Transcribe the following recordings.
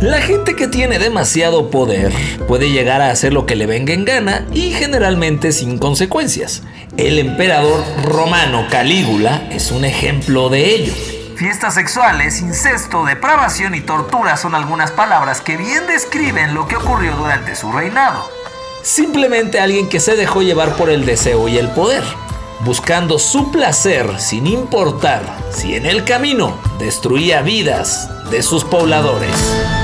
La gente que tiene demasiado poder puede llegar a hacer lo que le venga en gana y generalmente sin consecuencias. El emperador romano Calígula es un ejemplo de ello. Fiestas sexuales, incesto, depravación y tortura son algunas palabras que bien describen lo que ocurrió durante su reinado. Simplemente alguien que se dejó llevar por el deseo y el poder, buscando su placer sin importar si en el camino destruía vidas de sus pobladores.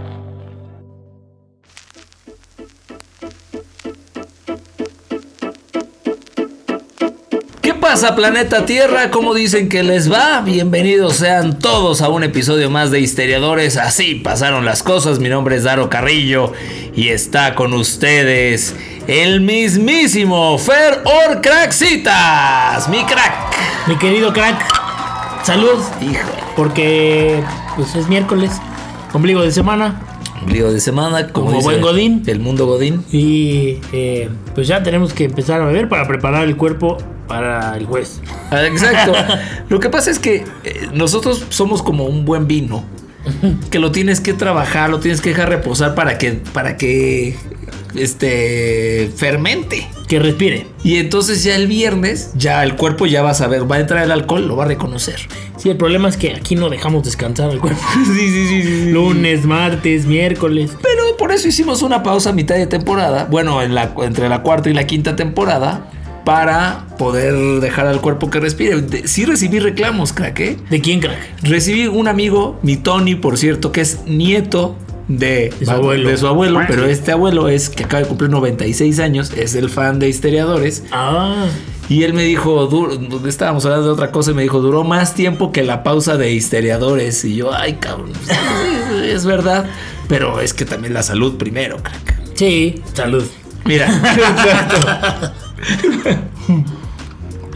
Pasa planeta Tierra? ¿Cómo dicen que les va? Bienvenidos sean todos a un episodio más de Histeriadores. Así pasaron las cosas. Mi nombre es Daro Carrillo y está con ustedes el mismísimo Fer Orcraxitas. Mi crack. Mi querido crack, salud. Híjole. Porque pues es miércoles, ombligo de semana. Ombligo de semana, como, Como dice buen Godín. El mundo Godín. Y eh, pues ya tenemos que empezar a beber para preparar el cuerpo para el juez. Ah, Exacto. Lo que pasa es que eh, nosotros somos como un buen vino. Que lo tienes que trabajar, lo tienes que dejar reposar para que, para que este fermente. Que respire. Y entonces ya el viernes, ya el cuerpo ya va a saber, va a entrar el alcohol, lo va a reconocer. Sí, el problema es que aquí no dejamos descansar al cuerpo. Sí, sí, sí, sí. Lunes, martes, miércoles. Pero por eso hicimos una pausa a mitad de temporada, bueno, en la, entre la cuarta y la quinta temporada, para poder dejar al cuerpo que respire. De- sí recibí reclamos, crack, ¿eh? ¿De quién, crack? Recibí un amigo, mi Tony, por cierto, que es nieto de, De su abuelo. de su abuelo, pero este abuelo es que acaba de cumplir 96 años, es el fan de Histeriadores. Ah, Y él me dijo, "Dur- estábamos hablando de otra cosa, y me dijo, duró más tiempo que la pausa de Histeriadores. Y yo, ay, cabrón, sí, es verdad. Pero es que también la salud primero, crack. sí, salud. Mira,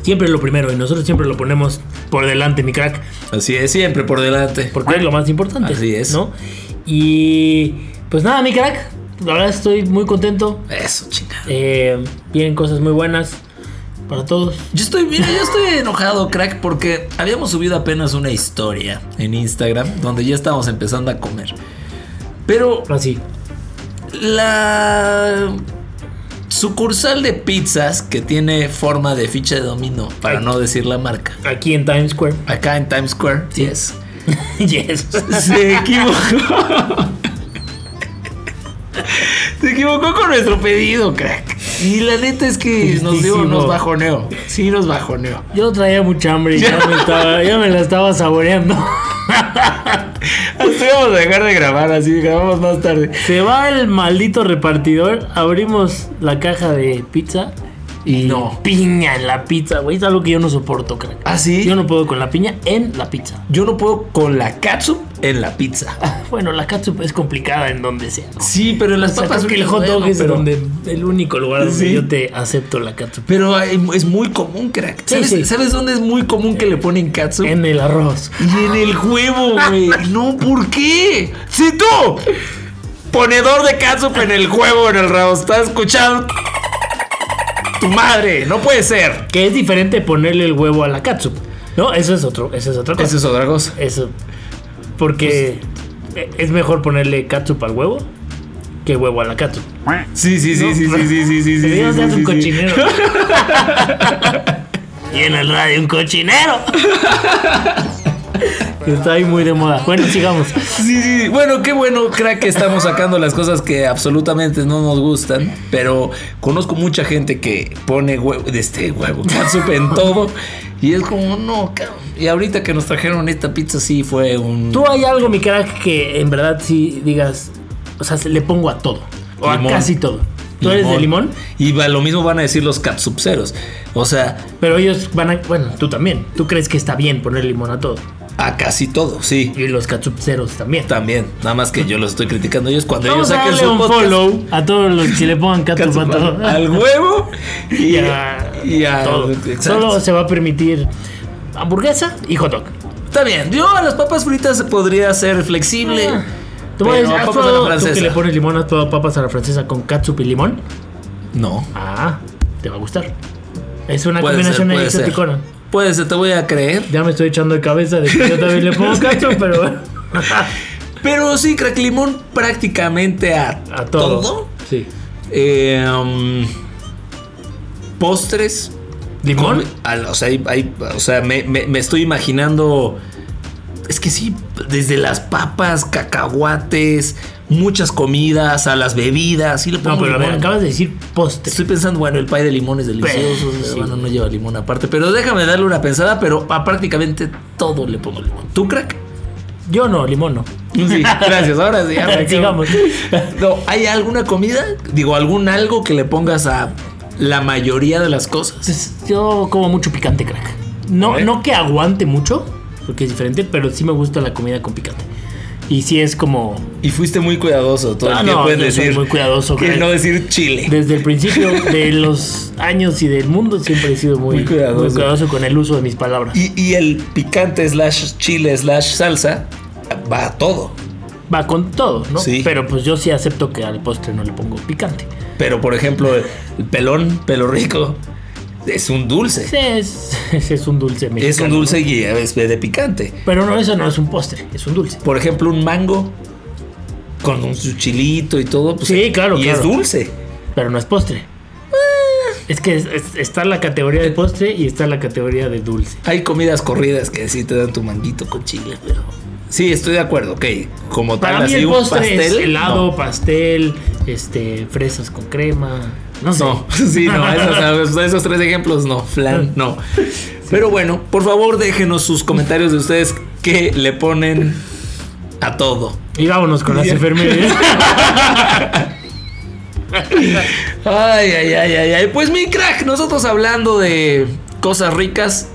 Siempre lo primero y nosotros siempre lo ponemos por delante, mi crack. Así es, siempre por delante. Porque es lo más importante. Así es. ¿No? Y pues nada, mi crack. La verdad estoy muy contento. Eso, chingada. Eh, vienen cosas muy buenas para todos. Yo estoy, mira, yo estoy enojado, crack, porque habíamos subido apenas una historia en Instagram donde ya estábamos empezando a comer. Pero Así. la sucursal de pizzas que tiene forma de ficha de dominó, para no decir la marca, Aquí en Times Square. acá en Times Square, yes, yes. se equivocó. Se equivocó con nuestro pedido, crack. Y la neta es que nos dio, nos bajoneó. Sí, nos bajoneó. Yo traía mucha hambre y ya me, estaba, ya me la estaba saboreando. Así vamos a dejar de grabar, así grabamos más tarde. Se va el maldito repartidor. Abrimos la caja de pizza. Y No. piña en la pizza, güey. Es algo que yo no soporto, crack. ¿Ah, sí? Yo no puedo con la piña en la pizza. Yo no puedo con la catsup en la pizza. Bueno, la catsup es complicada en donde sea. Sí, pero en las O sea, papas que el hot dog bueno, es pero, donde el único lugar donde Sí. yo te acepto la catsup. Pero es muy común, crack. Sí, ¿Sabes, sí. ¿Sabes dónde es muy común que le ponen catsup? En el arroz. Y en el huevo, güey. No, ¿por qué? Si tú, ponedor de catsup en el huevo, en el rabo, estás escuchando. Tu madre, no puede ser. Que es diferente ponerle el huevo a la catsup. No, eso es otro, eso es otra cosa. Esa es otra cosa. Eso. Porque Pues es mejor ponerle catsup al huevo que huevo a la catsup. Sí, sí, sí, No, sí, sí, sí, sí, sí, sí, sí, un sí. cochinero. y en el radio un cochinero. Que Está ahí muy de moda. Bueno, sigamos. Sí, sí, bueno, qué bueno, crack, que estamos sacando las cosas que absolutamente no nos gustan. Pero conozco mucha gente que pone huevo, de este huevo, catsup en todo. Y es como, no, cabrón. Y ahorita que nos trajeron esta pizza, sí fue un. Tú hay algo, mi crack, que en verdad sí digas. O sea, le pongo a todo. O Limón. a casi todo. ¿Tú eres de limón? Y va- lo mismo van a decir los catsuperos. O sea, Pero ellos van a. Bueno, tú también. ¿Tú crees que está bien poner limón a todo? A casi todo, sí. Y los cachupceros también. También, nada más que yo los estoy criticando a ellos cuando Vamos ellos a saquen su un podcast. follow a todos los que le pongan catsup a todo. al huevo y, a, y a- todo. Solo se va a permitir hamburguesa y hot dog. Está bien, yo a las papas fritas podría ser flexible. Ah. Te voy a pero decir, ¿has papas a la probado tú que francesa. le pones limón? ¿Has probado papas a la francesa con catsup y limón? No. Ah, te va a gustar. Es una Puede combinación ser, ser, te voy a creer. Ya me estoy echando de cabeza de que yo también le pongo catsup, pero bueno. Pero sí, crack limón prácticamente a, A todo. todo. Sí. Eh, um, postres. ¿Limón? Al- o sea, hay- hay- o sea me, me- me estoy imaginando. Es que sí, desde las papas, cacahuates, muchas comidas, a las bebidas. Sí le No, pero a ver, limón. acabas de decir postre. Estoy pensando, bueno, el pay de limón es delicioso. Sí. Bueno, no lleva limón aparte. Pero déjame darle una pensada, pero a prácticamente todo le pongo limón. ¿Tú, crack? Yo no, limón no. Sí, gracias. Ahora sí, quedo. Sigamos. No, ¿hay alguna comida? Digo, algún algo que le pongas a la mayoría de las cosas. Pues, yo como mucho picante, crack. No, no que aguante mucho, porque es diferente, pero sí me gusta la comida con picante. Y sí es como Y fuiste muy cuidadoso. Todo Ah, el no, en decir. muy cuidadoso, Que no decir chile. desde el principio de los años y del mundo siempre he sido muy, Muy cuidadoso. muy cuidadoso con el uso de mis palabras. Y, y el picante slash chile slash salsa va a todo. Va con todo, ¿no? Sí. Pero pues yo sí acepto que al postre no le pongo picante. Pero, por ejemplo, el pelón, pelo rico, es un dulce. Sí, es, es un dulce mexicano. es un dulce y es de picante. Pero no, eso no es un postre, es un dulce. Por ejemplo, un mango con un chilito y todo. pues, Sí, claro, Y claro. es dulce. Pero no es postre. Es que es- es- está la categoría de postre y está la categoría de dulce. Hay comidas corridas que sí te dan tu manguito con chile, pero. Sí, estoy de acuerdo, ok. Como Para tal, mí así el un postre pastel. es helado, no. pastel, este, fresas con crema. No sé. No, sí, no, esos, esos tres ejemplos no, flan, no. Pero bueno, por favor déjenos sus comentarios de ustedes que le ponen a todo. Y vámonos con las enfermeras. Ay, ay, ay, ay, ay. Pues mi crack, nosotros hablando de cosas ricas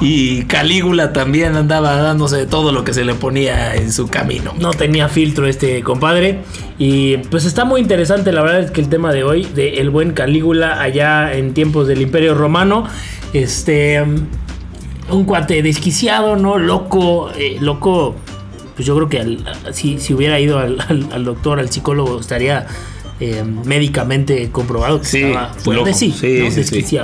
y Calígula también andaba dándose de todo lo que se le ponía en su camino. no tenía filtro este compadre. Y pues está muy interesante, la verdad es que el tema de hoy, de el buen Calígula allá en tiempos del Imperio Romano. Este. Un cuate desquiciado, ¿no? Loco, eh, loco. Pues yo creo que al- si, si hubiera ido al, al- al doctor, al psicólogo, estaría eh, médicamente comprobado que Sí, estaba fuerte. loco. Sí, Sí, ¿no? sí, sí.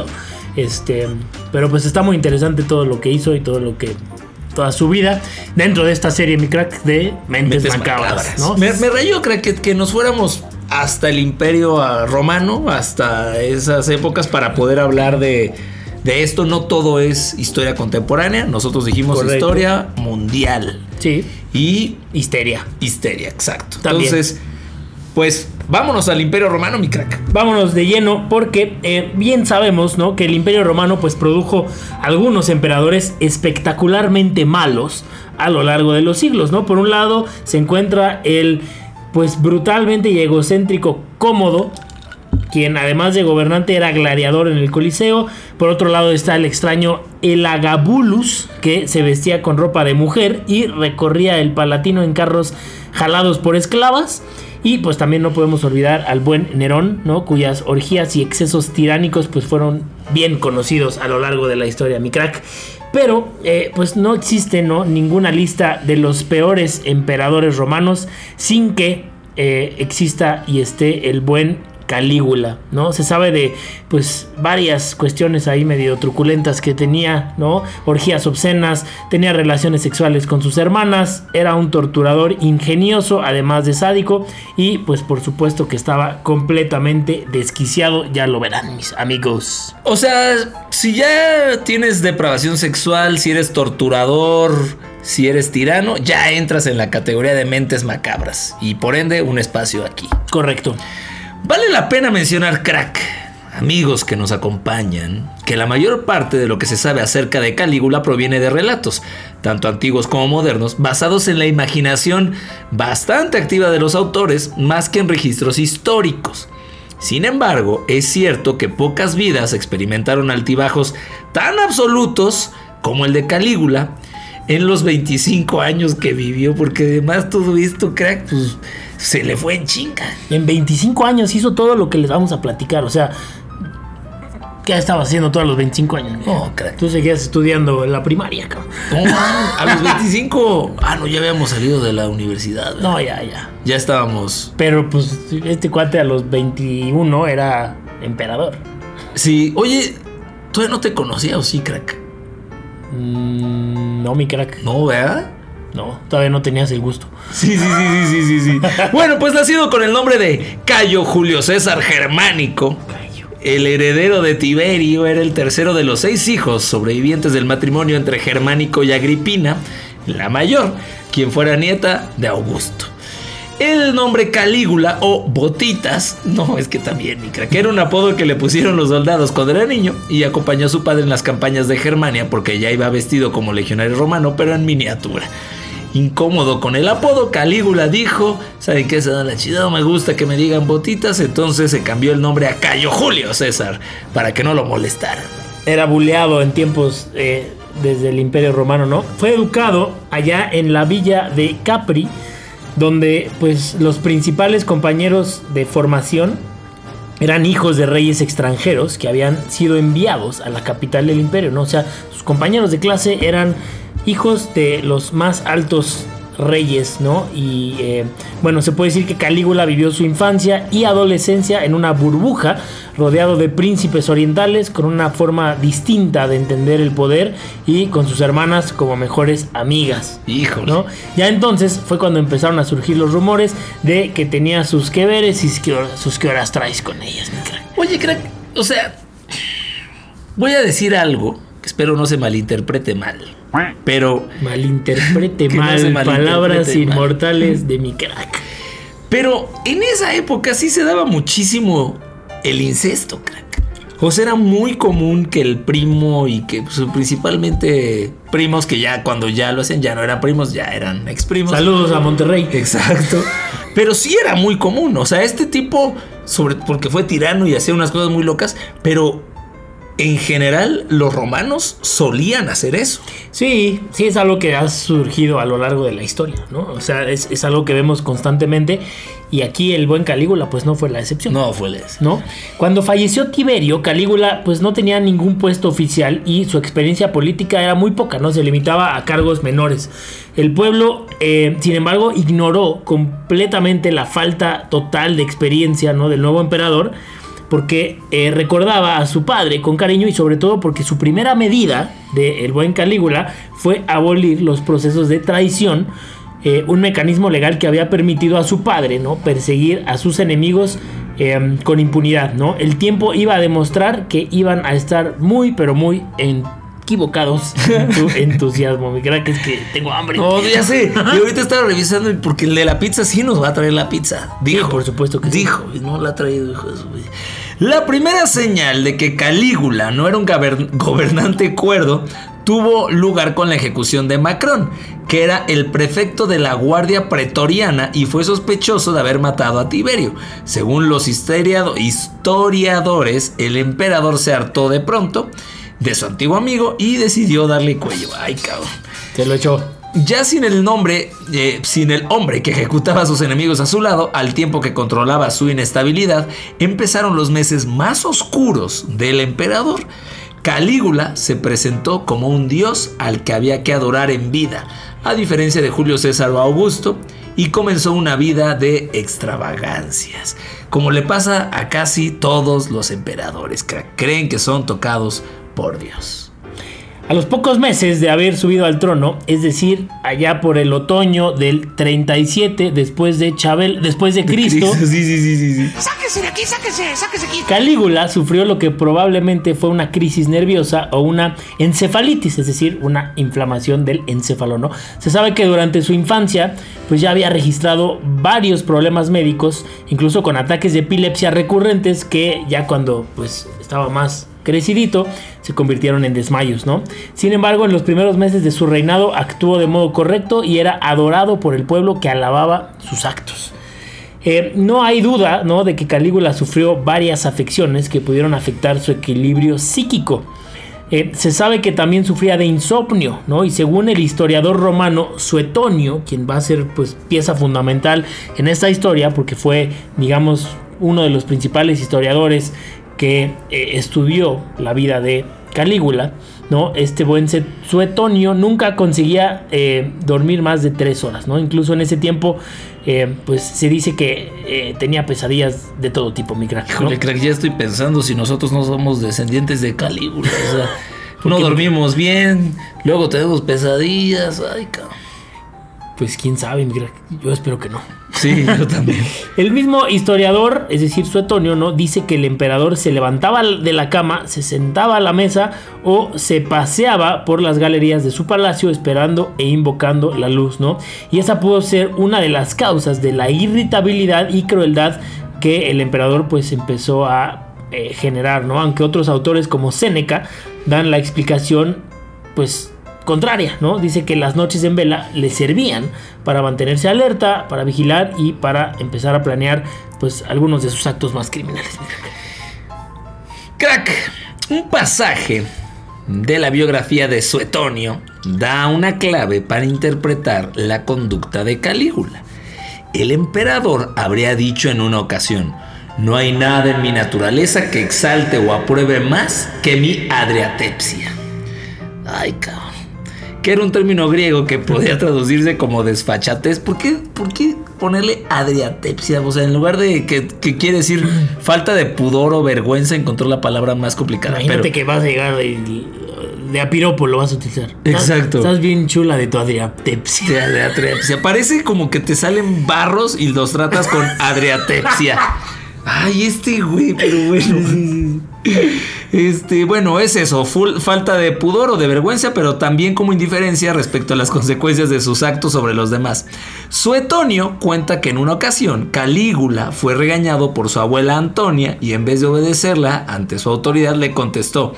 Este, pero pues está muy interesante todo lo que hizo y todo lo que toda su vida dentro de esta serie mi crack de Mentes, Mentes macabras, macabras. ¿no? Me, me rayó, creo que, que nos fuéramos hasta el imperio ah, romano, hasta esas épocas para poder hablar de, de esto. No todo es historia contemporánea, nosotros dijimos Correcto. historia mundial Sí, y histeria. histeria, exacto. También. Entonces, pues vámonos al imperio romano, mi crack. Vámonos de lleno porque eh, bien sabemos, ¿no? Que el Imperio Romano pues produjo algunos emperadores espectacularmente malos a lo largo de los siglos, ¿no? Por un lado se encuentra el pues brutalmente y egocéntrico Cómodo, quien además de gobernante era gladiador en el Coliseo. Por otro lado está el extraño Elagabulus, que se vestía con ropa de mujer y recorría el Palatino en carros jalados por esclavas. Y pues también no podemos olvidar al buen Nerón, ¿no? Cuyas orgías y excesos tiránicos pues fueron bien conocidos a lo largo de la historia, mi crack. Pero eh, pues no existe ¿no? ninguna lista de los peores emperadores romanos sin que eh, exista y esté el buen Calígula, ¿no? Se sabe de pues varias cuestiones ahí medio truculentas que tenía, ¿no? Orgías obscenas, tenía relaciones sexuales con sus hermanas, era un torturador ingenioso, además de sádico y pues por supuesto que estaba completamente desquiciado, ya lo verán mis amigos. O sea, si ya tienes depravación sexual, si eres torturador, si eres tirano, ya entras en la categoría de mentes macabras y por ende un espacio aquí. Correcto. Vale la pena mencionar, crack, amigos que nos acompañan, que la mayor parte de lo que se sabe acerca de Calígula proviene de relatos, tanto antiguos como modernos, basados en la imaginación bastante activa de los autores, más que en registros históricos. Sin embargo, es cierto que pocas vidas experimentaron altibajos tan absolutos como el de Calígula, en los 25 años que vivió, porque además todo esto, crack, pues se le fue en chinga. En 25 años hizo todo lo que les vamos a platicar, o sea, ¿qué estaba haciendo todos los 25 años? No, crack. Tú seguías estudiando en la primaria, cabrón. No, a los 25, ah, no, ya habíamos salido de la universidad. ¿verdad? No, ya, ya. Ya estábamos. Pero pues este cuate a los 21 era emperador. Sí, oye, ¿todavía no te conocía o sí, crack? Mm, no, mi crack. No, ¿verdad? No, todavía no tenías el gusto. Sí, sí, sí, sí, sí, sí, sí. bueno, pues nacido con el nombre de Cayo Julio César Germánico, el heredero de Tiberio era el tercero de los seis hijos sobrevivientes del matrimonio entre Germánico y Agripina, la mayor, quien fuera nieta de Augusto. El nombre Calígula o Botitas, no, es que también, mi crack, era un apodo que le pusieron los soldados cuando era niño y acompañó a su padre en las campañas de Germania porque ya iba vestido como legionario romano, pero en miniatura. Incómodo con el apodo, Calígula dijo, ¿saben qué se da la chida? Me gusta que me digan botitas, entonces se cambió el nombre a Cayo Julio César para que no lo molestaran. Era buleado en tiempos eh, desde el Imperio Romano, ¿no? Fue educado allá en la villa de Capri, donde pues los principales compañeros de formación eran hijos de reyes extranjeros que habían sido enviados a la capital del imperio, ¿no? O sea, sus compañeros de clase eran hijos de los más altos reyes, ¿no? Y eh, bueno, se puede decir que Calígula vivió su infancia y adolescencia en una burbuja rodeado de príncipes orientales con una forma distinta de entender el poder y con sus hermanas como mejores amigas. Híjole. ¿no? Ya entonces fue cuando empezaron a surgir los rumores de que tenía sus que veres y sus que horas traes con ellas, mi crack. Oye, crack, o sea, voy a decir algo espero no se malinterprete mal. Pero, Malinterprete no mal malinterprete palabras mal. inmortales de mi crack. pero en esa época sí se daba muchísimo el incesto, crack. O sea, era muy común que el primo y que pues, principalmente primos que ya cuando ya lo hacen ya no eran primos, ya eran ex primos. Saludos a Monterrey. Exacto. Pero sí era muy común. O sea, este tipo, sobre, porque fue tirano y hacía unas cosas muy locas, pero en general los romanos solían hacer eso. Sí, sí es algo que ha surgido a lo largo de la historia, ¿no? O sea, es, es algo que vemos constantemente y aquí el buen Calígula pues no fue la excepción. No fue eso. ¿no? Cuando falleció Tiberio, Calígula pues no tenía ningún puesto oficial y su experiencia política era muy poca, ¿no? Se limitaba a cargos menores. El pueblo, eh, sin embargo, ignoró completamente la falta total de experiencia, ¿no? Del nuevo emperador porque eh, recordaba a su padre con cariño y sobre todo porque su primera medida del buen Calígula fue abolir los procesos de traición, eh, un mecanismo legal que había permitido a su padre ¿no? perseguir a sus enemigos eh, con impunidad. ¿no? El tiempo iba a demostrar que iban a estar muy pero muy equivocados en tu entusiasmo. Mi crack es que tengo hambre. No, ya sé. Y ahorita estaba revisando porque el de la pizza sí nos va a traer la pizza. Dijo. por supuesto que sí. Dijo. Y no la ha traído, hijo de su. La primera señal de que Calígula no era un gober- gobernante cuerdo tuvo lugar con la ejecución de Macrón, que era el prefecto de la Guardia Pretoriana y fue sospechoso de haber matado a Tiberio. Según los historiadores, el emperador se hartó de pronto de su antiguo amigo y decidió darle cuello. Ay, cabrón. Se lo echó. Ya sin el nombre, eh, sin el hombre que ejecutaba a sus enemigos a su lado, al tiempo que controlaba su inestabilidad, empezaron los meses más oscuros del emperador. Calígula se presentó como un dios al que había que adorar en vida, a diferencia de Julio César o Augusto, y comenzó una vida de extravagancias, como le pasa a casi todos los emperadores, que creen que son tocados por Dios. A los pocos meses de haber subido al trono, es decir, allá por el otoño del 37 después de Chabel, después de Cristo, Sí, sí, sí, sí, sí. Sáquese de aquí, sáquese, sáquese aquí. Calígula sufrió lo que probablemente fue una crisis nerviosa o una encefalitis, es decir, una inflamación del encéfalo, ¿no? Se sabe que durante su infancia, pues ya había registrado varios problemas médicos, incluso con ataques de epilepsia recurrentes que ya cuando pues estaba más crecidito, se convirtieron en desmayos, ¿no? Sin embargo, en los primeros meses de su reinado actuó de modo correcto y era adorado por el pueblo que alababa sus actos. Eh, no hay duda ¿no? de que Calígula sufrió varias afecciones que pudieron afectar su equilibrio psíquico. Eh, se sabe que también sufría de insomnio, ¿no? Y según el historiador romano Suetonio, quien va a ser pues pieza fundamental en esta historia, porque fue, digamos, uno de los principales historiadores que eh, estudió la vida de Calígula, ¿no? Este buen Suetonio nunca conseguía eh, dormir más de tres horas, ¿no? Incluso en ese tiempo, eh, pues se dice que tenía pesadillas de todo tipo, mi crack. Híjole, crack, ya estoy pensando si nosotros no somos descendientes de Calígula, o sea, no dormimos bien, luego tenemos pesadillas, ay, cabrón. Pues quién sabe, yo espero que no. Sí, yo también. el mismo historiador, es decir, Suetonio, ¿no? Dice que el emperador se levantaba de la cama, se sentaba a la mesa o se paseaba por las galerías de su palacio esperando e invocando la luz, ¿no? Y esa pudo ser una de las causas de la irritabilidad y crueldad que el emperador pues empezó a eh, generar, ¿no? Aunque otros autores como Séneca dan la explicación pues contraria, ¿no? Dice que las noches en vela le servían para mantenerse alerta, para vigilar y para empezar a planear pues algunos de sus actos más criminales. Crack, un pasaje de la biografía de Suetonio da una clave para interpretar la conducta de Calígula. El emperador habría dicho en una ocasión, no hay nada en mi naturaleza que exalte o apruebe más que mi adriatepsia. Ay, cabrón que era un término griego que podía traducirse como desfachatez. ¿Por qué, por qué ponerle adriatepsia? O sea, en lugar de que, quiere decir falta de pudor o vergüenza, encontró la palabra más complicada. Imagínate que vas a llegar de, de apiropo, lo vas a utilizar. Exacto. Estás, bien chula de tu adriatepsia. De adriatepsia. Parece como que te salen barros y los tratas con adriatepsia. Ay, este güey, pero bueno. Este, bueno, es eso, falta de pudor o de vergüenza, pero también como indiferencia respecto a las consecuencias de sus actos sobre los demás. Suetonio cuenta que en una ocasión Calígula fue regañado por su abuela Antonia y en vez de obedecerla ante su autoridad le contestó: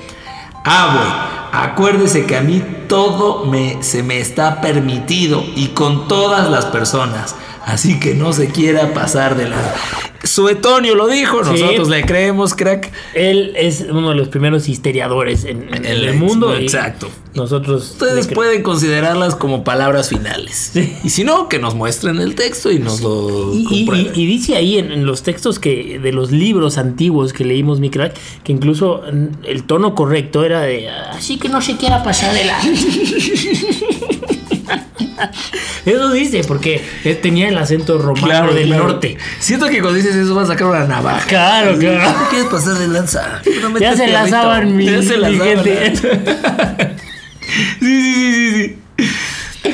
Ah, acuérdese que a mí todo se me está permitido y con todas las personas. Así que no se quiera pasar de la... Suetonio lo dijo, nosotros le creemos, crack. Él es uno de los primeros histeriadores en, el, mundo. Exacto. Nosotros. Ustedes pueden considerarlas como palabras finales. Y si no, que nos muestren el texto y nos lo. Y, y, dice ahí en, los textos que de los libros antiguos que leímos, mi crack, que incluso el tono correcto era de. Así que no se quiera pasar de la. Eso dice, porque tenía el acento romano del norte. Siento que cuando dices eso vas a sacar una navaja. Claro, claro. ¿Qué quieres pasar de lanza? ya se lanzaban mi, ya se mi gente. sí, sí, sí, sí.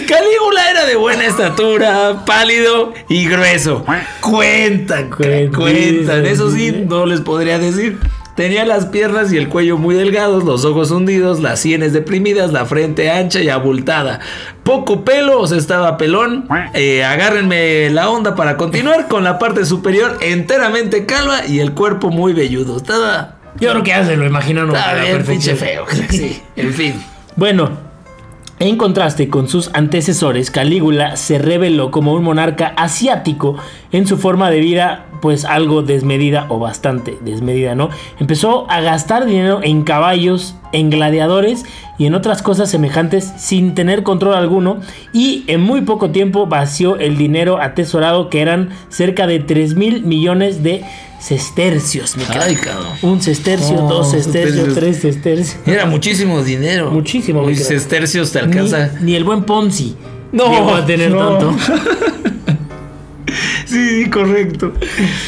Calígula era de buena estatura, pálido y grueso. Cuentan, cuentan. Eso sí, no les podría decir. Tenía las piernas y el cuello muy delgados, los ojos hundidos, las sienes deprimidas, la frente ancha y abultada. Poco pelo, o sea, estaba pelón. Eh, agárrenme la onda para continuar con la parte superior enteramente calva y el cuerpo muy velludo. Estaba. Yo creo que ya se lo imaginaron. Estaba bien pinche feo. Sí, en fin. Bueno, en contraste con sus antecesores, Calígula se reveló como un monarca asiático en su forma de vida, pues algo desmedida o bastante desmedida, ¿no? Empezó a gastar dinero en caballos, en gladiadores y en otras cosas semejantes sin tener control alguno y en muy poco tiempo vació el dinero atesorado que eran cerca de 3 mil millones de sestercios, mi Ay, cabrón. Un sestercio, dos sestercios, tres sestercios. Era muchísimo dinero. Muchísimo. Y sestercios te alcanza. Ni, el buen Ponzi no va a tener tanto. sí, correcto.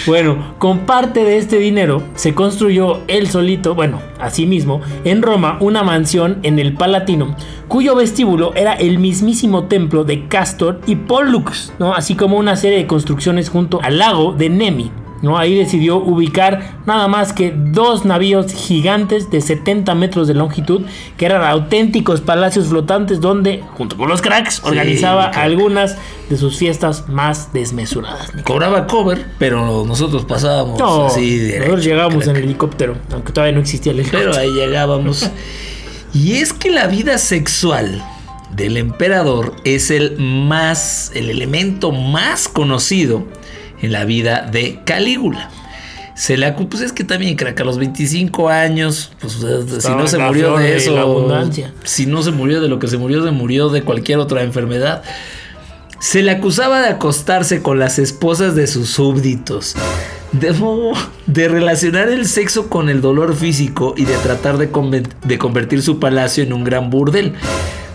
Bueno, con parte de este dinero se construyó él solito, bueno, así mismo, en Roma, una mansión en el Palatino, cuyo vestíbulo era el mismísimo templo de Castor y Pollux, ¿no? Así como una serie de construcciones junto al lago de Nemi. ¿No? Ahí decidió ubicar nada más que dos navíos gigantes de 70 metros de longitud, que eran auténticos palacios flotantes donde, junto con los cracks, organizaba algunas de sus fiestas más desmesuradas. Cobraba cover, pero nosotros pasábamos así Nosotros llegábamos en helicóptero, aunque todavía no existía el helicóptero. Pero ahí llegábamos. y es que la vida sexual del emperador es el más, el elemento más conocido en la vida de Calígula. Se le acu- pues es que también, crack, a los 25 años, pues si no se murió de eso, abundancia. si no se murió de lo que se murió, se murió de cualquier otra enfermedad. Se le acusaba de acostarse con las esposas de sus súbditos, de, de relacionar el sexo con el dolor físico y de tratar de, de convertir su palacio en un gran burdel.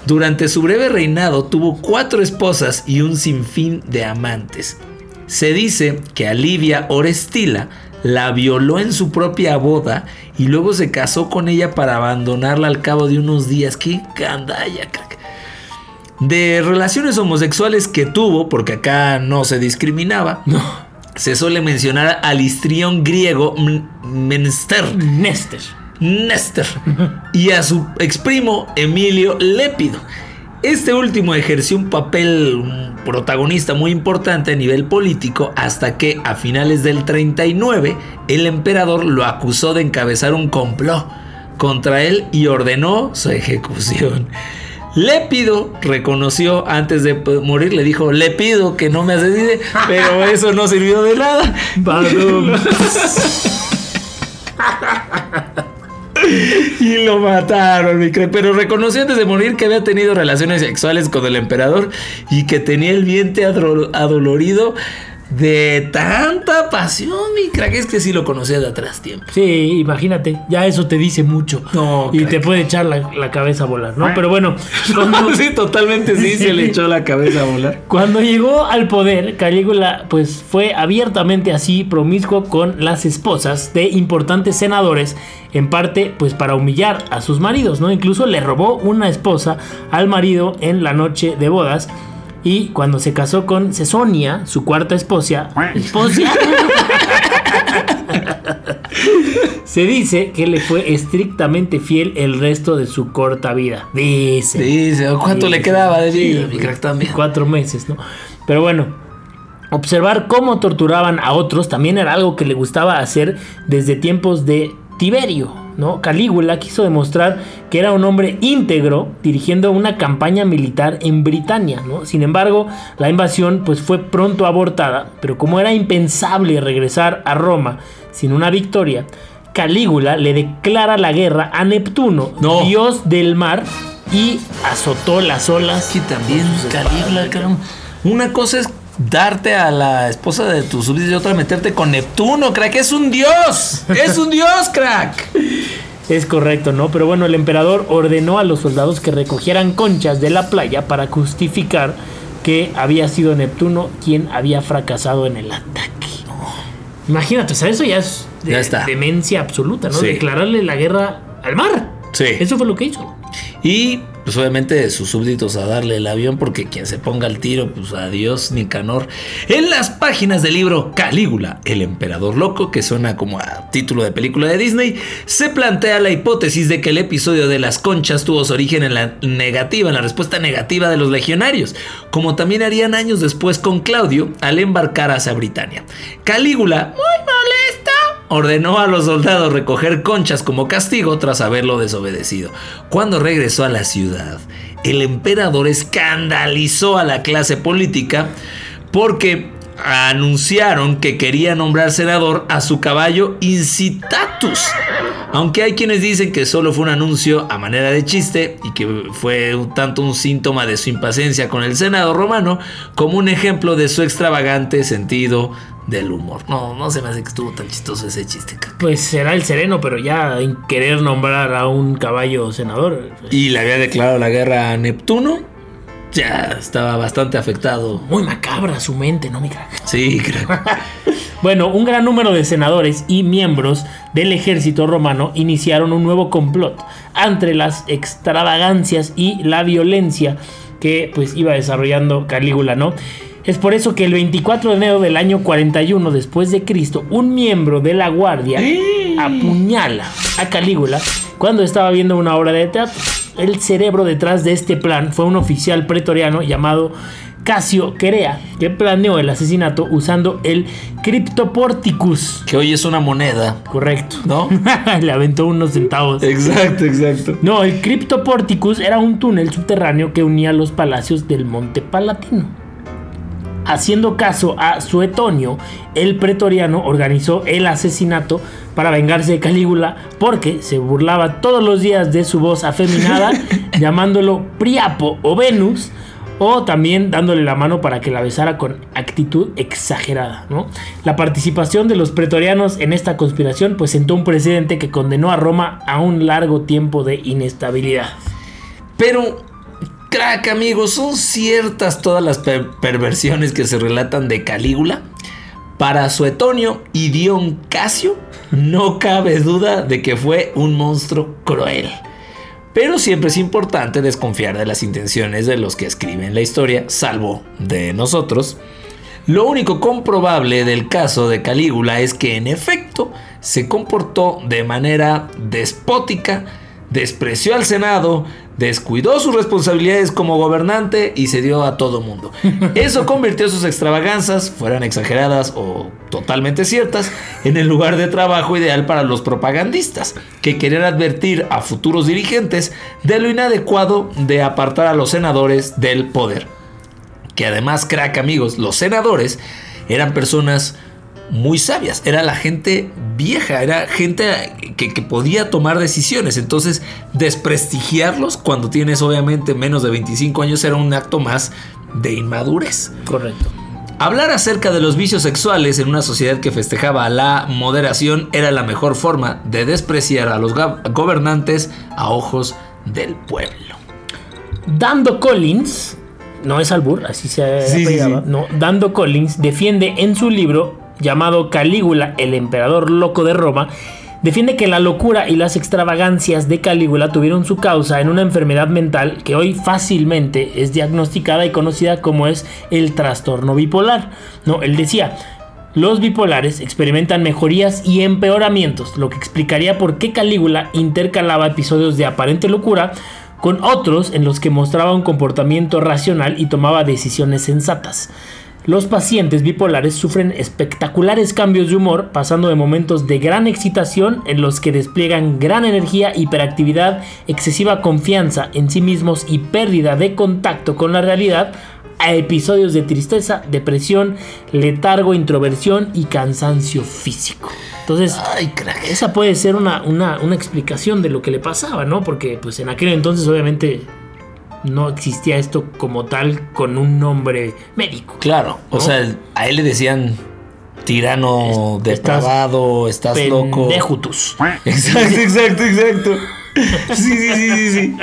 Durante su breve reinado tuvo cuatro esposas y un sinfín de amantes. Se dice que a Livia Orestila la violó en su propia boda y luego se casó con ella para abandonarla al cabo de unos días. ¡Qué candalla, crack! De relaciones homosexuales que tuvo, porque acá no se discriminaba, No. se suele mencionar al histrión griego M- Menster. Nester. Nestor y a su exprimo Emilio Lépido. Este último ejerció un papel protagonista muy importante a nivel político hasta que a finales del 39 el emperador lo acusó de encabezar un complot contra él y ordenó su ejecución. Lépido reconoció antes de morir, le dijo, le pido que no me asesine, pero eso no sirvió de nada. Y lo mataron, mi crack. Pero reconoció antes de morir que había tenido relaciones sexuales con el emperador y que tenía el vientre adolorido de tanta pasión, mi crack. Es que sí lo conocía de atrás tiempo. Sí, imagínate, ya eso te dice mucho. No, y crack. te puede echar la, la cabeza a volar, ¿no? Pero bueno, cuando, sí, totalmente sí, se le echó la cabeza a volar. cuando llegó al poder, Calígula pues fue abiertamente así promiscuo con las esposas de importantes senadores, en parte pues para humillar a sus maridos, ¿no? Incluso le robó una esposa al marido en la noche de bodas. Y cuando se casó con Cesonia, su cuarta esposa, esposa, se dice que le fue estrictamente fiel el resto de su corta vida. Dice. Dice, ¿cuánto le quedaba de vida, también? Cuatro meses, ¿no? Pero bueno, observar cómo torturaban a otros también era algo que le gustaba hacer desde tiempos de Tiberio, ¿no? Calígula quiso demostrar que era un hombre íntegro dirigiendo una campaña militar en Britania, ¿no? Sin embargo, la invasión pues fue pronto abortada, pero como era impensable regresar a Roma sin una victoria, Calígula le declara la guerra a Neptuno, No. dios del mar, y azotó las olas. Que también, Calígula, caramba. Una cosa es darte a la esposa de tu súbdito y otra meterte con Neptuno, crack. Es un dios. Es un dios, crack. Es correcto, ¿no? Pero bueno, el emperador ordenó a los soldados que recogieran conchas de la playa para justificar que había sido Neptuno quien había fracasado en el ataque. Imagínate, o sea, eso ya es de- Ya está. demencia absoluta, ¿no? Sí. Declararle la guerra al mar. Sí. Eso fue lo que hizo. Y pues obviamente sus súbditos a darle el avión porque quien se ponga al tiro, pues adiós Nicanor. En las páginas del libro Calígula, el emperador loco, que suena como a título de película de Disney, se plantea la hipótesis de que el episodio de las conchas tuvo su origen en la negativa, en la respuesta negativa de los legionarios, como también harían años después con Claudio al embarcar hacia Britania. Calígula, muy molesta, ordenó a los soldados recoger conchas como castigo tras haberlo desobedecido. Cuando regresó a la ciudad, el emperador escandalizó a la clase política porque anunciaron que quería nombrar senador a su caballo Incitatus. Aunque hay quienes dicen que solo fue un anuncio a manera de chiste y que fue tanto un síntoma de su impaciencia con el Senado romano como un ejemplo de su extravagante sentido del humor. No, no se me hace que estuvo tan chistoso ese chiste. caca. Pues será el sereno, pero ya en querer nombrar a un caballo senador. Y le había declarado la guerra a Neptuno. Ya estaba bastante afectado. Muy macabra su mente, ¿no, mi crack? Sí, creo. Bueno, un gran número de senadores y miembros del ejército romano iniciaron un nuevo complot entre las extravagancias y la violencia que pues iba desarrollando Calígula, ¿no? Es por eso que el 24 de enero del año 41 después de Cristo, un miembro de la guardia apuñala a Calígula cuando estaba viendo una obra de teatro. El cerebro detrás de este plan fue un oficial pretoriano llamado Casio Querea, que planeó el asesinato usando el Cryptoporticus. Que hoy es una moneda, Correcto. ¿no? Le aventó unos centavos. Exacto, exacto. No, el Cryptoporticus era un túnel subterráneo que unía los palacios del Monte Palatino. Haciendo caso a Suetonio, el pretoriano organizó el asesinato para vengarse de Calígula porque se burlaba todos los días de su voz afeminada, llamándolo Priapo o Venus, o también dándole la mano para que la besara con actitud exagerada. ¿no? La participación de los pretorianos en esta conspiración pues sentó un precedente que condenó a Roma a un largo tiempo de inestabilidad. Pero, crack amigos, ¿son ciertas todas las per- perversiones que se relatan de Calígula? Para Suetonio y Dion Casio, no cabe duda de que fue un monstruo cruel. Pero siempre es importante desconfiar de las intenciones de los que escriben la historia, salvo de nosotros. Lo único comprobable del caso de Calígula es que en efecto se comportó de manera despótica, despreció al Senado, descuidó sus responsabilidades como gobernante y se dio a todo mundo. Eso convirtió sus extravaganzas, fueran exageradas o totalmente ciertas, en el lugar de trabajo ideal para los propagandistas, que querían advertir a futuros dirigentes de lo inadecuado de apartar a los senadores del poder que además, crack amigos, los senadores eran personas muy sabias, era la gente vieja, era gente que, que podía tomar decisiones, entonces desprestigiarlos cuando tienes obviamente menos de 25 años era un acto más de inmadurez. Correcto. Hablar acerca de los vicios sexuales en una sociedad que festejaba la moderación era la mejor forma de despreciar a los gobernantes a ojos del pueblo. Dando Collins, no es albur, así se Sí, sí, apellidaba, sí. no, Dando Collins defiende en su libro llamado Calígula, el emperador loco de Roma, defiende que la locura y las extravagancias de Calígula tuvieron su causa en una enfermedad mental que hoy fácilmente es diagnosticada y conocida como es el trastorno bipolar. No, él decía, los bipolares experimentan mejorías y empeoramientos, lo que explicaría por qué Calígula intercalaba episodios de aparente locura con otros en los que mostraba un comportamiento racional y tomaba decisiones sensatas. Los pacientes bipolares sufren espectaculares cambios de humor, pasando de momentos de gran excitación en los que despliegan gran energía, hiperactividad, excesiva confianza en sí mismos y pérdida de contacto con la realidad, a episodios de tristeza, depresión, letargo, introversión y cansancio físico. Entonces, Ay, crack. esa puede ser una, una, una explicación de lo que le pasaba, ¿no? Porque pues en aquel entonces obviamente no existía esto como tal con un nombre médico. Claro, o sea, a él le decían tirano Es- estás depravado, estás, loco. Pendejutus. Exacto, exacto, exacto. Sí, sí, sí, sí, sí.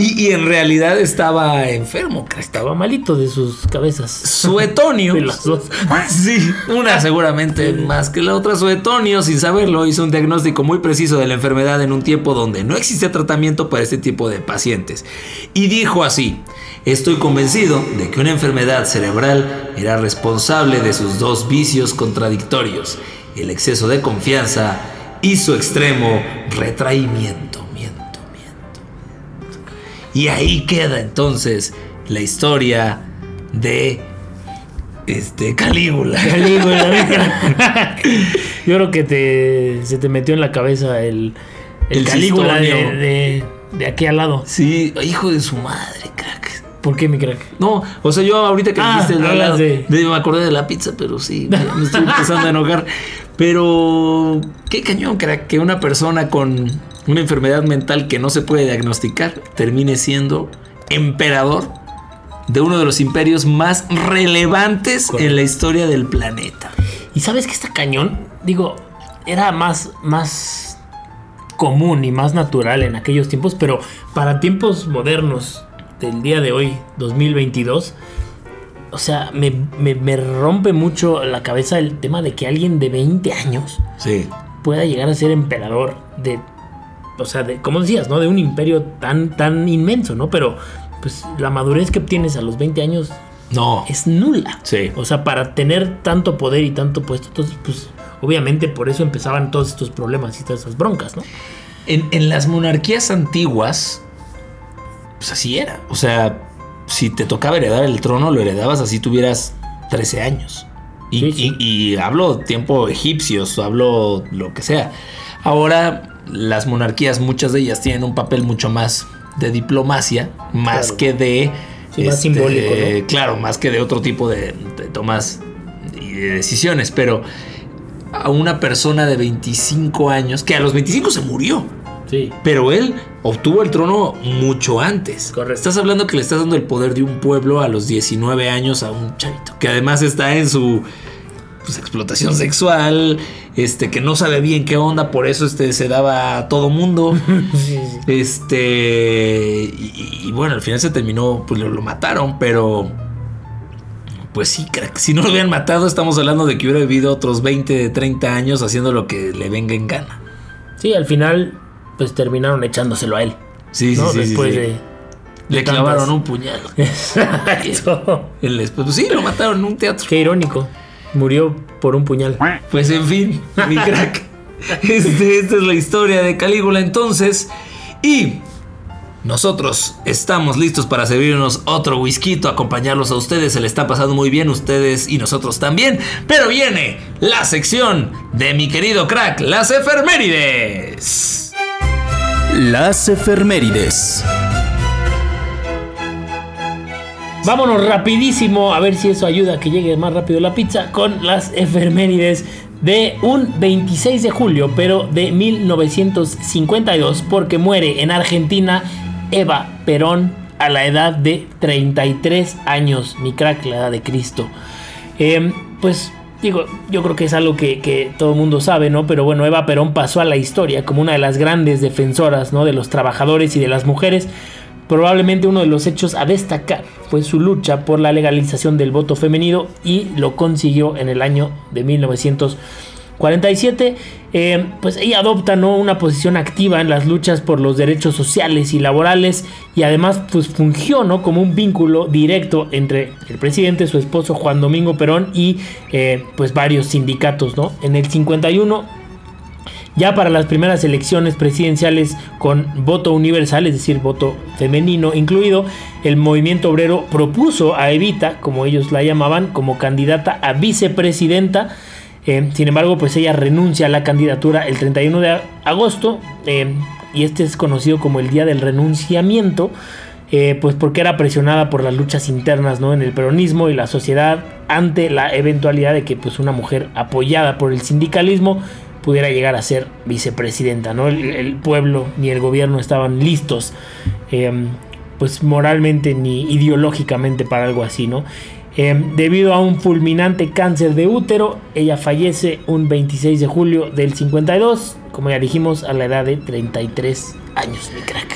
Y, y en realidad estaba enfermo. Estaba malito de sus cabezas. Suetonio. De las dos. Sí, una seguramente más que la otra. Suetonio, sin saberlo, hizo un diagnóstico muy preciso de la enfermedad en un tiempo donde no existía tratamiento para este tipo de pacientes. Y dijo así, estoy convencido de que una enfermedad cerebral era responsable de sus dos vicios contradictorios, el exceso de confianza y su extremo retraimiento. Y ahí queda entonces la historia de este Calígula. Calígula. Yo creo que te, se te metió en la cabeza el, el, El Calígula de, de, de aquí al lado. Sí, hijo de su madre, crack. ¿Por qué, mi crack? No, o sea, yo ahorita que Ah, dijiste de- de- me acordé de la pizza, pero sí, me, me estoy empezando a enojar. Pero qué cañón, crack, que una persona con una enfermedad mental que no se puede diagnosticar termine siendo emperador de uno de los imperios más relevantes Correcto. en la historia del planeta. ¿Y sabes que está cañón? Digo, era más, más común y más natural en aquellos tiempos, pero para tiempos modernos del día de hoy, 2022, o sea, me, me- me rompe mucho la cabeza el tema de que alguien de 20 años Sí. pueda llegar a ser emperador de, o sea, de, como decías, ¿no? De un imperio tan, tan inmenso, ¿no? Pero, pues, la madurez que obtienes a los 20 años No. es nula. Sí. O sea, para tener tanto poder y tanto puesto, entonces, pues, obviamente por eso empezaban todos estos problemas y todas esas broncas, ¿no? En, en las monarquías antiguas, pues así era. O sea, si te tocaba heredar el trono, lo heredabas así tuvieras 13 años. Y, Sí, sí. y- y hablo tiempo egipcios, hablo lo que sea. Ahora, las monarquías, muchas de ellas tienen un papel mucho más de diplomacia, más Claro. que de Sí, más simbólico, ¿no? Claro, más que de otro tipo de, de tomas y de decisiones, pero a una persona de 25 años, que a los 25 se murió. Sí. Pero él obtuvo el trono mucho antes. Correcto. Estás hablando que le estás dando el poder de un pueblo a los 19 años a un chavito. Que además está en su pues, explotación sexual. Este, que no sabe bien qué onda. Por eso este, se daba a todo mundo. Este. Y, y bueno, al final se terminó. Pues lo, lo mataron. Pero. Pues sí, crack. Si no lo habían matado, estamos hablando de que hubiera vivido otros 20, 30 años haciendo lo que le venga en gana. Sí, al final, pues terminaron echándoselo a él. Sí, sí, ¿no? sí. sí, Después sí. de. Le clavaron tantas- un puñal. Exacto. El pues sí, lo mataron en un teatro. Qué irónico. Murió por un puñal. Pues en fin, mi crack. Este, esta es la historia de Calígula entonces. Y nosotros estamos listos para servirnos otro whisky, acompañarlos a ustedes. Se le está pasando muy bien, ustedes y nosotros también. Pero viene la sección de mi querido crack, las efemérides. Las efemérides. Vámonos rapidísimo a ver si eso ayuda a que llegue más rápido la pizza con las efemérides de un 26 de julio, pero de 1952, porque muere en Argentina Eva Perón a la edad de 33 años, mi crack, la edad de Cristo. Eh, pues digo, yo creo que es algo que, que todo el mundo sabe, ¿no? Pero bueno, Eva Perón pasó a la historia como una de las grandes defensoras, ¿no? De los trabajadores y de las mujeres. Probablemente uno de los hechos a destacar fue su lucha por la legalización del voto femenino y lo consiguió en el año de 1947. Eh, pues ella adopta ¿no? una posición activa en las luchas por los derechos sociales y laborales y además pues fungió ¿no? como un vínculo directo entre el presidente, su esposo Juan Domingo Perón y eh, pues varios sindicatos. ¿no? En el 51 ya para las primeras elecciones presidenciales con voto universal, es decir, voto femenino incluido, el movimiento obrero propuso a Evita, como ellos la llamaban, como candidata a vicepresidenta. Eh, sin embargo, pues ella renuncia a la candidatura el 31 de agosto eh, y este es conocido como el Día del Renunciamiento. eh, pues porque era presionada por las luchas internas ¿no? en el peronismo y la sociedad ante la eventualidad de que pues, una mujer apoyada por el sindicalismo pudiera llegar a ser vicepresidenta. ¿no? El, pueblo ni el gobierno estaban listos, eh, pues moralmente ni ideológicamente para algo así. ¿no? Eh, debido a un fulminante cáncer de útero, ella fallece un 26 de julio del 52, como ya dijimos, a la edad de 33 años, mi crack.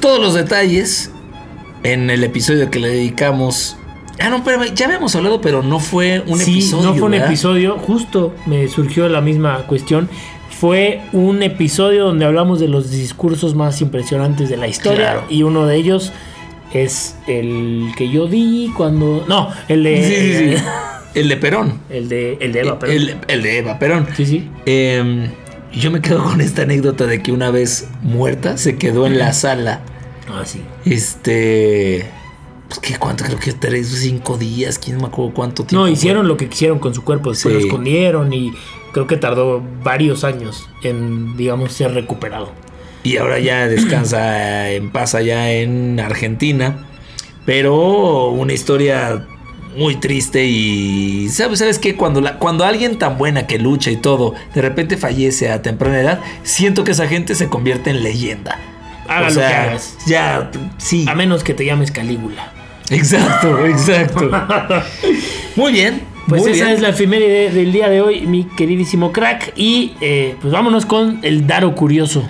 Todos los detalles en el episodio que le dedicamos. Ah, no, pero ya habíamos hablado, pero no fue un sí, episodio. no fue un ¿verdad? episodio, justo me surgió la misma cuestión. Fue un episodio donde hablamos de los discursos más impresionantes de la historia Claro. y uno de ellos es el que yo di cuando no, el de Sí, sí, sí. El de Perón. el de el de Eva, perdón. El, el de Eva Perón. Sí, sí. Eh, yo me quedo con esta anécdota de que una vez muerta se quedó en la sala. Ah, sí. Este. Pues que cuánto, creo que tres o cinco días, quién me acuerdo cuánto tiempo. No, fue. hicieron lo que quisieron con su cuerpo, Sí. lo escondieron y creo que tardó varios años en, digamos, ser recuperado. Y ahora ya descansa en paz allá en Argentina. Pero una historia muy triste y sabes sabes qué cuando la, cuando alguien tan buena que lucha y todo de repente fallece a temprana edad siento que esa gente se convierte en leyenda Haga O lo que hagas. ya sí A menos que te llames Calígula. Exacto exacto muy bien Pues muy esa bien. es la efeméride del día de hoy, mi queridísimo crack. Y eh, pues vámonos con el Daro Curioso.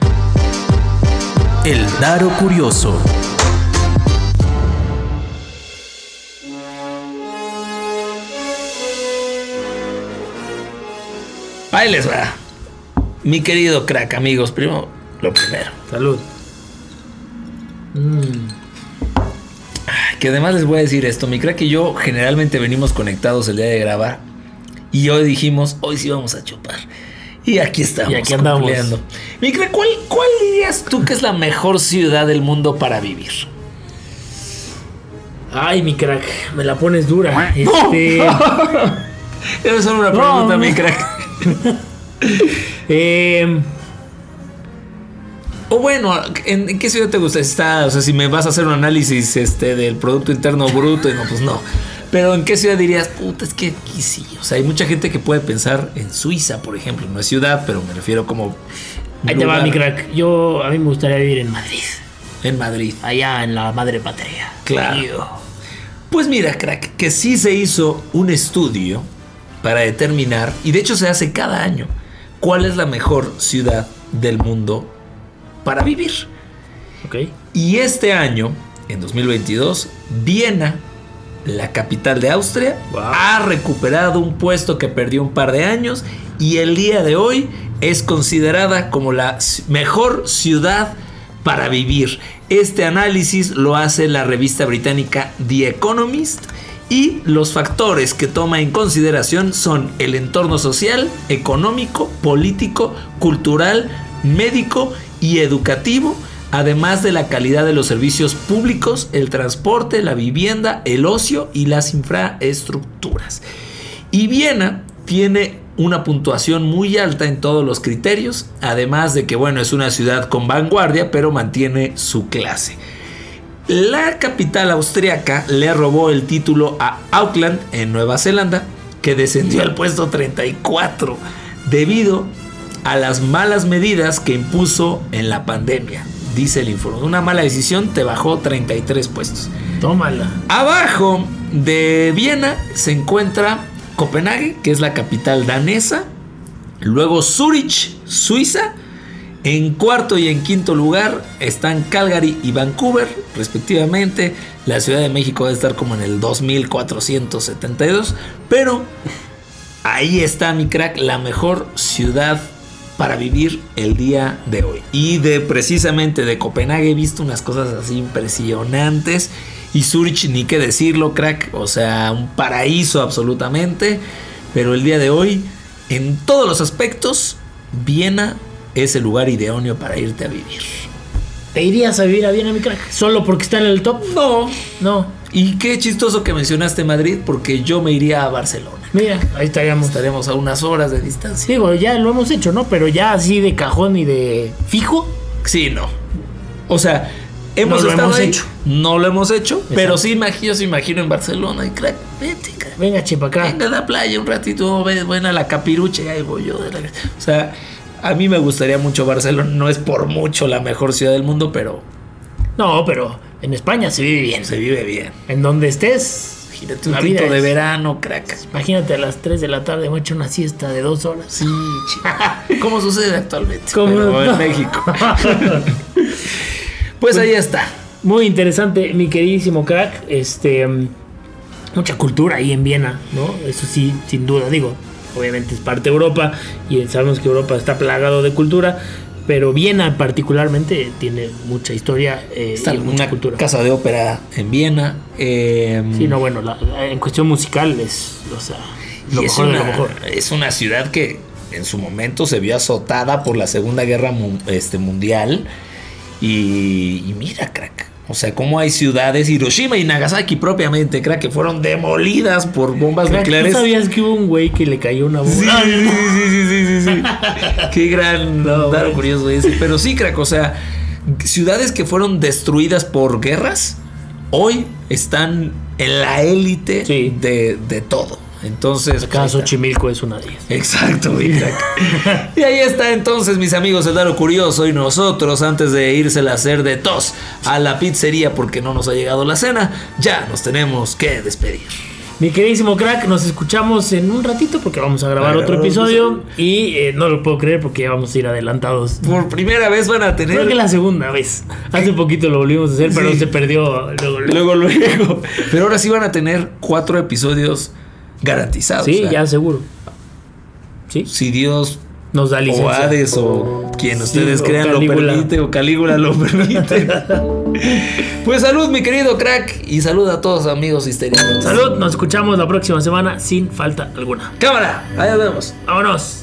El Daro Curioso. ahí les va mi querido crack amigos primero lo primero Salud. Que además les voy a decir esto, mi crack y yo generalmente venimos conectados el día de grabar y hoy dijimos, hoy sí vamos a chupar. Y aquí estamos. Y aquí andamos. cumpliendo. Mi crack, ¿cuál, ¿cuál dirías tú que es la mejor ciudad del mundo para vivir? Ay, mi crack, me la pones dura. Este, Esa es solo una No, pregunta, no. mi crack. eh, O bueno, ¿en, en qué ciudad te gusta estar? O sea, si me vas a hacer un análisis este, del Producto Interno Bruto, y no, pues no. Pero ¿en qué ciudad dirías, puta, es que aquí sí? O sea, hay mucha gente que puede pensar en Suiza, por ejemplo. No es ciudad, pero me refiero como... Ahí te va mi crack. Yo, a mí me gustaría vivir en Madrid. En Madrid. Allá en la madre patria. Claro. Pues mira, crack, que sí se hizo un estudio para determinar, y de hecho se hace cada año, cuál es la mejor ciudad del mundo para vivir. Ok. Y este año, en 2022, Viena, la capital de Austria, Wow. ha recuperado un puesto que perdió un par de años y el día de hoy es considerada como la mejor ciudad para vivir. Este análisis lo hace la revista británica The Economist y los factores que toma en consideración son el entorno social, económico, político, cultural, médico y educativo, además de la calidad de los servicios públicos, el transporte, la vivienda, el ocio y las infraestructuras. Y Viena tiene una puntuación muy alta en todos los criterios, además de que bueno, es una ciudad con vanguardia, pero mantiene su clase. La capital austriaca le robó el título a Auckland en Nueva Zelanda, que descendió al puesto 34 debido a las malas medidas que impuso en la pandemia. Dice el informe. Una mala decisión te bajó 33 puestos. Tómala. Abajo de Viena se encuentra Copenhague, que es la capital danesa. Luego Zurich, Suiza. En cuarto y en quinto lugar están Calgary y Vancouver, respectivamente. La Ciudad de México debe estar como en el 2472. Pero ahí está mi crack, la mejor ciudad para vivir el día de hoy. Y de precisamente de Copenhague he visto unas cosas así impresionantes. Y Zurich, ni qué decirlo, crack. O sea, un paraíso absolutamente. Pero el día de hoy, en todos los aspectos, Viena es el lugar idóneo para irte a vivir. ¿Te irías a vivir a Viena, mi crack? ¿Solo porque está en el top? No. No. Y qué chistoso que mencionaste Madrid, porque yo me iría a Barcelona. Mira, ahí estaríamos. Estaremos a unas horas de distancia. Digo, ya lo hemos hecho, ¿no? Pero ya así de cajón y de fijo. Sí, no. O sea, hemos No lo estado hemos ahí, hecho. No lo hemos hecho, pero sí imagino, yo se imagino en Barcelona y crack, vete, crack. Venga, chepa acá. Venga a la playa un ratito, ve, buena la capirucha y ahí voy yo. de la- O sea, a mí me gustaría mucho Barcelona, no es por mucho la mejor ciudad del mundo, pero No, pero en España se vive bien. se vive bien. En donde estés, Imagínate un tinto vida de es- verano, crack. imagínate a las 3 de la tarde, me hecho una siesta de dos horas. Sí. ¿Cómo sucede actualmente? ¿Cómo Pero no? en México. Pues ahí está. Muy interesante, mi queridísimo crack. Este. mm, Mucha cultura ahí en Viena, ¿no? Eso sí, sin duda. Digo, obviamente es parte de Europa y sabemos que Europa está plagado de cultura. Pero Viena particularmente tiene mucha historia eh, Está y mucha una cultura. casa de ópera en Viena. eh, Sí, no, bueno, la- en cuestión musical es, o sea, lo mejor de una, lo mejor. es una ciudad que en su momento se vio azotada por la Segunda Guerra mu- este, Mundial. Y, y mira, crack. O sea, cómo hay ciudades, Hiroshima y Nagasaki propiamente, crack, que fueron demolidas por bombas Crack, ¿Tú nucleares. sabías que hubo un güey que le cayó una bomba? Sí, sí, sí, sí, sí, sí, sí. Qué gran No, dato curioso ese. Pero sí, crack, o sea, ciudades que fueron destruidas por guerras, hoy están en la élite Sí. de, de todo. Entonces, Acá pues. Xochimilco es una de ellas. Exacto, y ahí está entonces, mis amigos, el Daro Curioso y nosotros, antes de irse a hacer de tos a la pizzería porque no nos ha llegado la cena, ya nos tenemos que despedir. Mi queridísimo crack, nos escuchamos en un ratito porque vamos a grabar A otro grabar otro episodio y eh, no lo puedo creer porque ya vamos a ir adelantados. Por primera vez van a tener... Creo que la segunda vez. Hace poquito lo volvimos a hacer, pero se perdió luego. luego. Luego, luego. Pero ahora sí van a tener cuatro episodios garantizados. Sí, o sea, ya seguro. Sí, Si Dios nos da o licencia. Hades o quien Sí, ustedes o crean lo permite o Calígula lo permite. pues salud, mi querido crack. Y salud a todos amigos histéricos. Salud, nos escuchamos la próxima semana sin falta alguna. Cámara, ahí nos vemos. Vámonos.